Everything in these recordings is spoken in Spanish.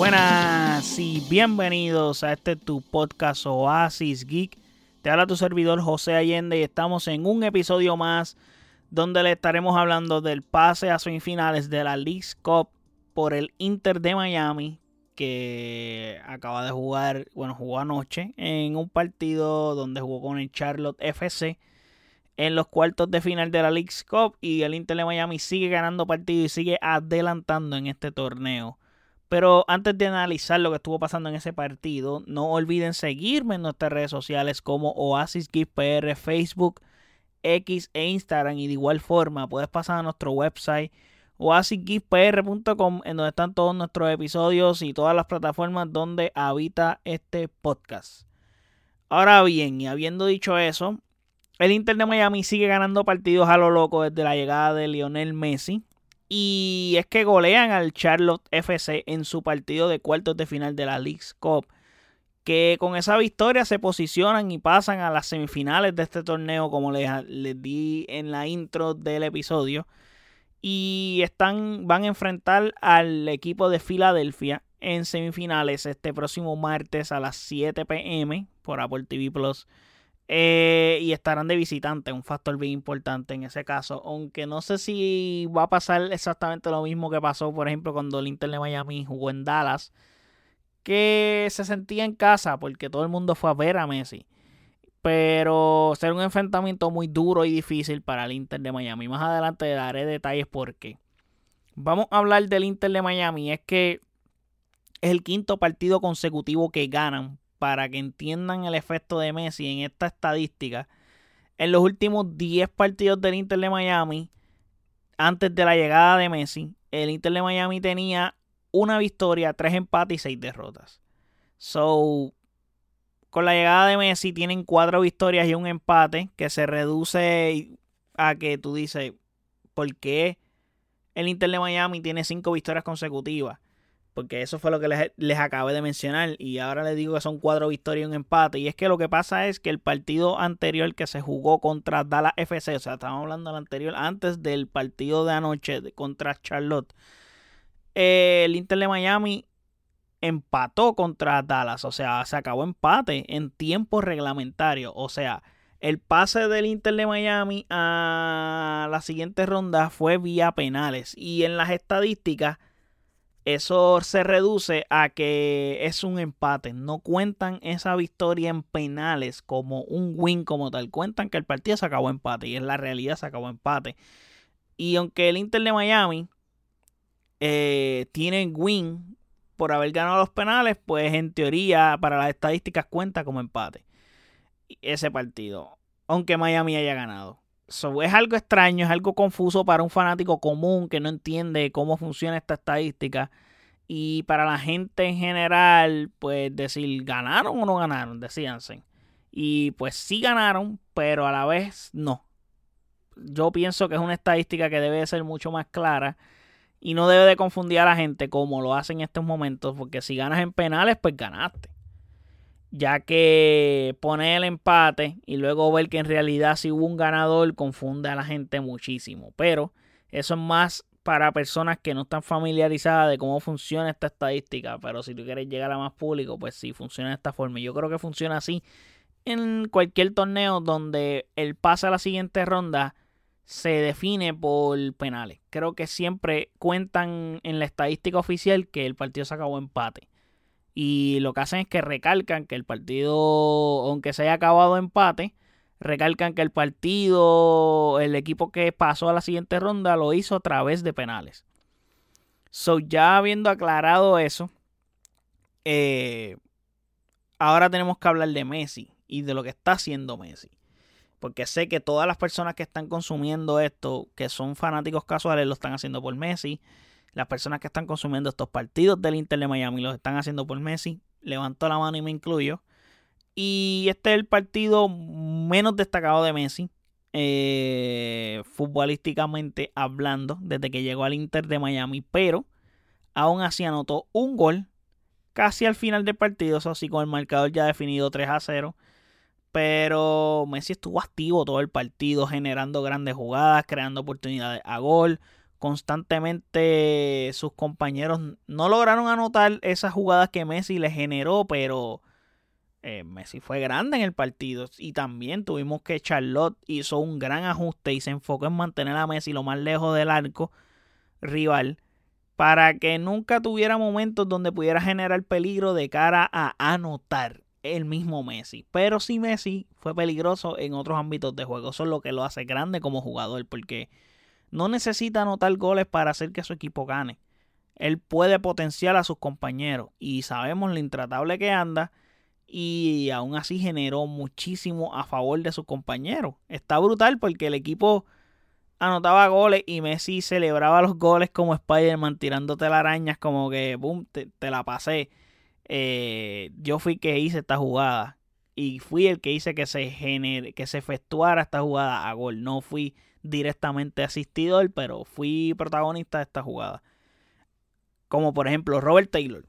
Buenas y bienvenidos a este tu podcast Oasis Geek. Te habla tu servidor José Allende y estamos en un episodio más donde le estaremos hablando del pase a semifinales de la League Cup por el Inter de Miami que acaba de jugar, bueno, jugó anoche en un partido donde jugó con el Charlotte FC en los cuartos de final de la League Cup y el Inter de Miami sigue ganando partidos y sigue adelantando en este torneo. Pero antes de analizar lo que estuvo pasando en ese partido, no olviden seguirme en nuestras redes sociales como Oasis PR, Facebook, X e Instagram. Y de igual forma, puedes pasar a nuestro website oasisgiftpr.com en donde están todos nuestros episodios y todas las plataformas donde habita este podcast. Ahora bien, y habiendo dicho eso, el Inter de Miami sigue ganando partidos a lo loco desde la llegada de Lionel Messi. Y es que golean al Charlotte FC en su partido de cuartos de final de la League's Cup. Que con esa victoria se posicionan y pasan a las semifinales de este torneo, como les, di en la intro del episodio. Y están, van a enfrentar al equipo de Filadelfia en semifinales este próximo martes a las 7 pm por Apple TV Plus. Eh, y estarán de visitante, un factor bien importante en ese caso. Aunque no sé si va a pasar exactamente lo mismo que pasó, por ejemplo, cuando el Inter de Miami jugó en Dallas, que se sentía en casa porque todo el mundo fue a ver a Messi. Pero será un enfrentamiento muy duro y difícil para el Inter de Miami. Más adelante daré detalles por qué. Vamos a hablar del Inter de Miami. Es que es el quinto partido consecutivo que ganan para que entiendan el efecto de Messi en esta estadística, en los últimos 10 partidos del Inter de Miami, antes de la llegada de Messi, el Inter de Miami tenía una victoria, tres empates y seis derrotas. So, con la llegada de Messi tienen cuatro victorias y un empate que se reduce a que tú dices, ¿por qué el Inter de Miami tiene cinco victorias consecutivas? Porque eso fue lo que les, les, acabé de mencionar y ahora les digo que son cuatro victorias y un empate. Y es que lo que pasa es que el partido anterior que se jugó contra Dallas FC, o sea, estamos hablando del anterior antes del partido de anoche contra Charlotte, eh, el Inter de Miami empató contra Dallas, o sea, se acabó empate en tiempo reglamentario, o sea, el pase del Inter de Miami a la siguiente ronda fue vía penales. Y en las estadísticas eso se reduce a que es un empate. No cuentan esa victoria en penales como un win como tal. Cuentan que el partido se acabó empate y en la realidad se acabó empate. Y aunque el Inter de Miami eh, tiene win por haber ganado los penales, pues en teoría para las estadísticas cuenta como empate ese partido. Aunque Miami haya ganado es algo extraño, es algo confuso para un fanático común que no entiende cómo funciona esta estadística. Y para la gente en general, pues decir, ¿ganaron o no ganaron? Decíanse. Y pues sí ganaron, pero a la vez no. Yo pienso que es una estadística que debe ser mucho más clara y no debe de confundir a la gente como lo hacen en estos momentos, porque si ganas en penales, pues ganaste ya que poner el empate y luego ver que en realidad si hubo un ganador confunde a la gente muchísimo. Pero eso es más para personas que no están familiarizadas de cómo funciona esta estadística. Pero si tú quieres llegar a más público, pues sí, funciona de esta forma. Yo creo que funciona así en cualquier torneo donde el pase a la siguiente ronda se define por penales. Creo que siempre cuentan en la estadística oficial que el partido se acabó empate. Y lo que hacen es que recalcan que el partido, aunque se haya acabado empate, recalcan que el partido, el equipo que pasó a la siguiente ronda lo hizo a través de penales. So, ya habiendo aclarado eso, eh, ahora tenemos que hablar de Messi y de lo que está haciendo Messi. Porque sé que todas las personas que están consumiendo esto, que son fanáticos casuales, lo están haciendo por Messi. Las personas que están consumiendo estos partidos del Inter de Miami los están haciendo por Messi. Levanto la mano y me incluyo. Y este es el partido menos destacado de Messi. Eh, futbolísticamente hablando. Desde que llegó al Inter de Miami. Pero aún así anotó un gol. Casi al final del partido. Eso sí, con el marcador ya definido 3 a 0. Pero Messi estuvo activo todo el partido. Generando grandes jugadas. Creando oportunidades a gol constantemente sus compañeros no lograron anotar esas jugadas que Messi le generó, pero eh, Messi fue grande en el partido. Y también tuvimos que Charlotte hizo un gran ajuste y se enfocó en mantener a Messi lo más lejos del arco rival para que nunca tuviera momentos donde pudiera generar peligro de cara a anotar el mismo Messi. Pero sí Messi fue peligroso en otros ámbitos de juego. Eso es lo que lo hace grande como jugador porque no necesita anotar goles para hacer que su equipo gane. Él puede potenciar a sus compañeros y sabemos lo intratable que anda y aún así generó muchísimo a favor de sus compañeros. Está brutal porque el equipo anotaba goles y Messi celebraba los goles como Spider-Man tirándote las arañas como que, boom, te, la pasé. Eh, yo fui que hice esta jugada y fui el que hice que se genere, que se efectuara esta jugada a gol. No fui directamente asistidor, pero fui protagonista de esta jugada. Como por ejemplo Robert Taylor.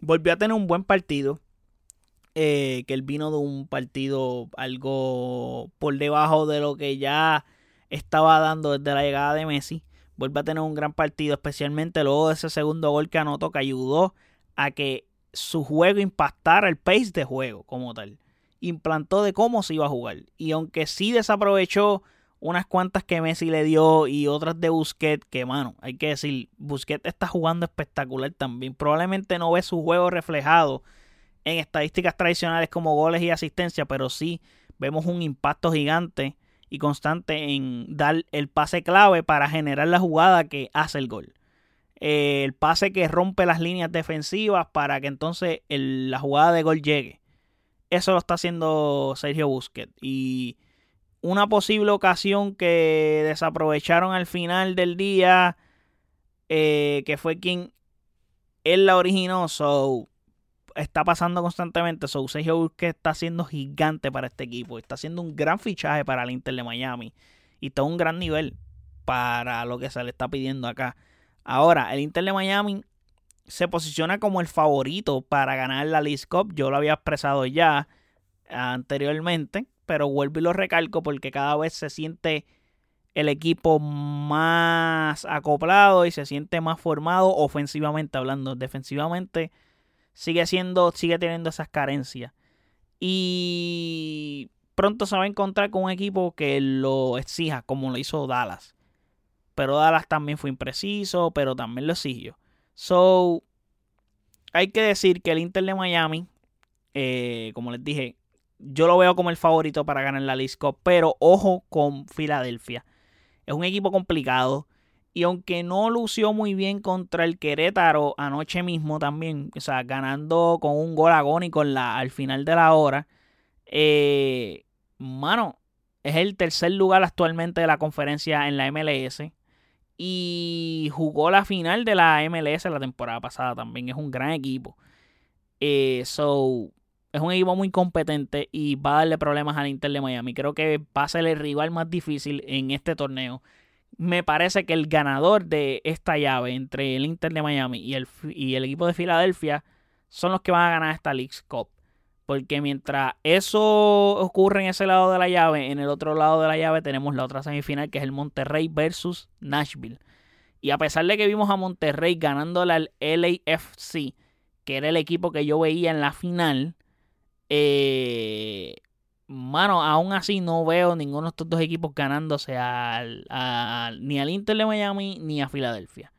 Volvió a tener un buen partido. Eh, que él vino de un partido algo por debajo de lo que ya estaba dando desde la llegada de Messi. Vuelve a tener un gran partido, especialmente luego de ese segundo gol que anotó, que ayudó a que su juego impactara el pace de juego como tal. Implantó de cómo se iba a jugar. Y aunque sí desaprovechó unas cuantas que Messi le dio y otras de Busquets, que mano, hay que decir, Busquets está jugando espectacular también. Probablemente no ve su juego reflejado en estadísticas tradicionales como goles y asistencia, pero sí vemos un impacto gigante y constante en dar el pase clave para generar la jugada que hace el gol. el pase que rompe las líneas defensivas para que entonces la jugada de gol llegue. Eso lo está haciendo Sergio Busquets. Y una posible ocasión que desaprovecharon al final del día, eh, que fue quien él la originó, so, está pasando constantemente. So, Sergio Busquets está siendo gigante para este equipo. Está haciendo un gran fichaje para el Inter de Miami. Y está a un gran nivel para lo que se le está pidiendo acá. Ahora, el Inter de Miami se posiciona como el favorito para ganar la League Cup. Yo lo había expresado ya anteriormente pero vuelvo y lo recalco porque cada vez se siente el equipo más acoplado y se siente más formado ofensivamente hablando. Defensivamente sigue siendo, sigue teniendo esas carencias. Y pronto se va a encontrar con un equipo que lo exija, como lo hizo Dallas. Pero Dallas también fue impreciso, pero también lo exigió. So, hay que decir que el Inter de Miami, eh, como les dije, yo lo veo como el favorito para ganar la Lisco, pero ojo con Filadelfia. Es un equipo complicado. Y aunque no lució muy bien contra el Querétaro anoche mismo también, o sea, ganando con un gol agónico la, al final de la hora, eh, mano, es el tercer lugar actualmente de la conferencia en la MLS. Y jugó la final de la MLS la temporada pasada también. Es un gran equipo. Eh, so, es un equipo muy competente y va a darle problemas al Inter de Miami. Creo que va a ser el rival más difícil en este torneo. Me parece que el ganador de esta llave entre el Inter de Miami y el, equipo de Filadelfia son los que van a ganar esta League Cup. Porque mientras eso ocurre en ese lado de la llave, en el otro lado de la llave tenemos la otra semifinal que es el Monterrey versus Nashville. Y a pesar de que vimos a Monterrey ganándole al LAFC, que era el equipo que yo veía en la final, eh, mano, aún así no veo ninguno de estos dos equipos ganándose al, ni al Inter de Miami ni a Filadelfia.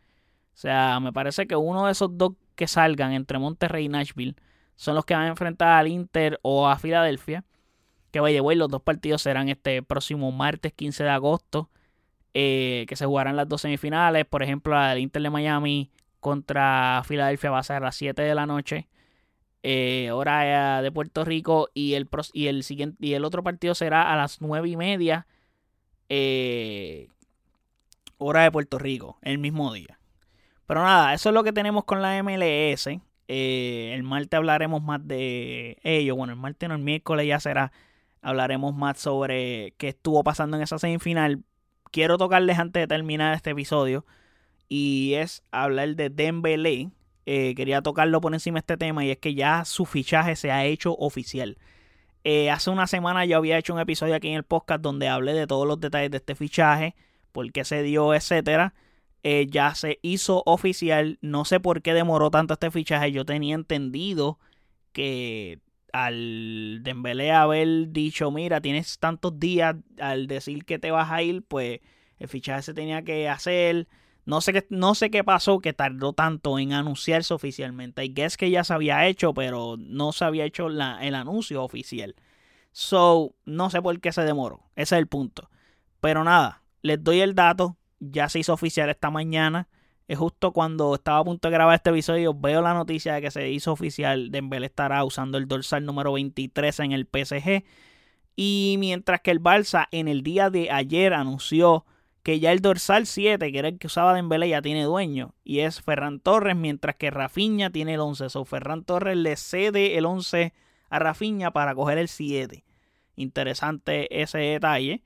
O sea, me parece que uno de esos dos que salgan entre Monterrey y Nashville son los que van a enfrentar al Inter o a Filadelfia. Que vaya, güey, los dos partidos serán este próximo martes 15 de agosto. Eh, que se jugarán las dos semifinales. Por ejemplo, el Inter de Miami contra Filadelfia va a ser a las 7 de la noche eh, hora de Puerto Rico y el, y el siguiente y el otro partido será a las nueve y media eh, hora de Puerto Rico el mismo día. Pero nada eso es lo que tenemos con la MLS eh, el martes hablaremos más de ello bueno el martes no el miércoles ya será hablaremos más sobre qué estuvo pasando en esa semifinal. Quiero tocarles antes de terminar este episodio y es hablar de Dembélé eh, quería tocarlo por encima de este tema y es que ya su fichaje se ha hecho oficial. Eh, hace una semana yo había hecho un episodio aquí en el podcast donde hablé de todos los detalles de este fichaje, por qué se dio, etcétera. eh, ya se hizo oficial. No sé por qué demoró tanto este fichaje. Yo tenía entendido que al Dembélé haber dicho, mira, tienes tantos días al decir que te vas a ir, pues el fichaje se tenía que hacer. No sé, qué, no sé qué pasó que tardó tanto en anunciarse oficialmente. I guess que ya se había hecho, pero no se había hecho la, el anuncio oficial. So, no sé por qué se demoró. Ese es el punto. Pero nada, les doy el dato. Ya se hizo oficial esta mañana. Es justo cuando estaba a punto de grabar este episodio, veo la noticia de que se hizo oficial. Dembélé estará usando el dorsal número 23 en el PSG. Y mientras que el Barça en el día de ayer anunció que ya el dorsal 7, que era el que usaba Dembélé, ya tiene dueño. Y es Ferran Torres, mientras que Rafinha tiene el 11. So Ferran Torres le cede el 11 a Rafinha para coger el 7. Interesante ese detalle.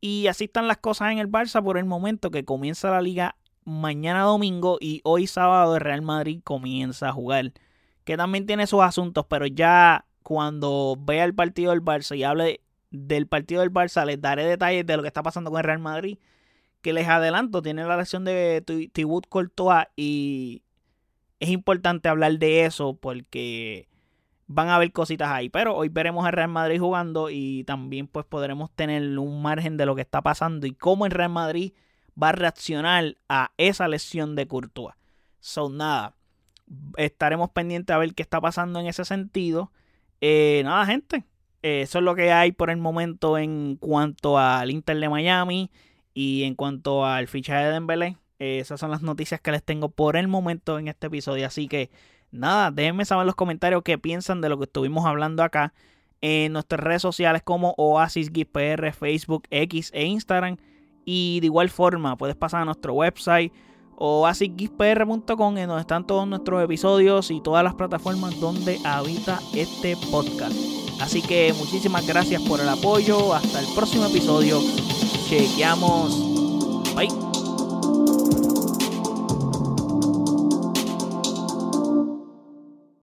Y así están las cosas en el Barça por el momento que comienza la liga mañana domingo y hoy sábado el Real Madrid comienza a jugar. Que también tiene sus asuntos, pero ya cuando vea el partido del Barça y hable del partido del Barça, les daré detalles de lo que está pasando con el Real Madrid que les adelanto, tiene la lesión de Thibaut Courtois y es importante hablar de eso porque van a haber cositas ahí. Pero hoy veremos al Real Madrid jugando y también pues podremos tener un margen de lo que está pasando y cómo el Real Madrid va a reaccionar a esa lesión de Courtois. Son nada, estaremos pendientes a ver qué está pasando en ese sentido. Eh, nada, gente, eso es lo que hay por el momento en cuanto al Inter de Miami. Y en cuanto al fichaje de Dembélé, esas son las noticias que les tengo por el momento en este episodio. Así que nada, déjenme saber en los comentarios qué piensan de lo que estuvimos hablando acá en nuestras redes sociales como Oasis Facebook, X e Instagram. Y de igual forma, puedes pasar a nuestro website oasisgpr.com en donde están todos nuestros episodios y todas las plataformas donde habita este podcast. Así que muchísimas gracias por el apoyo. Hasta el próximo episodio. Chequeamos. Bye.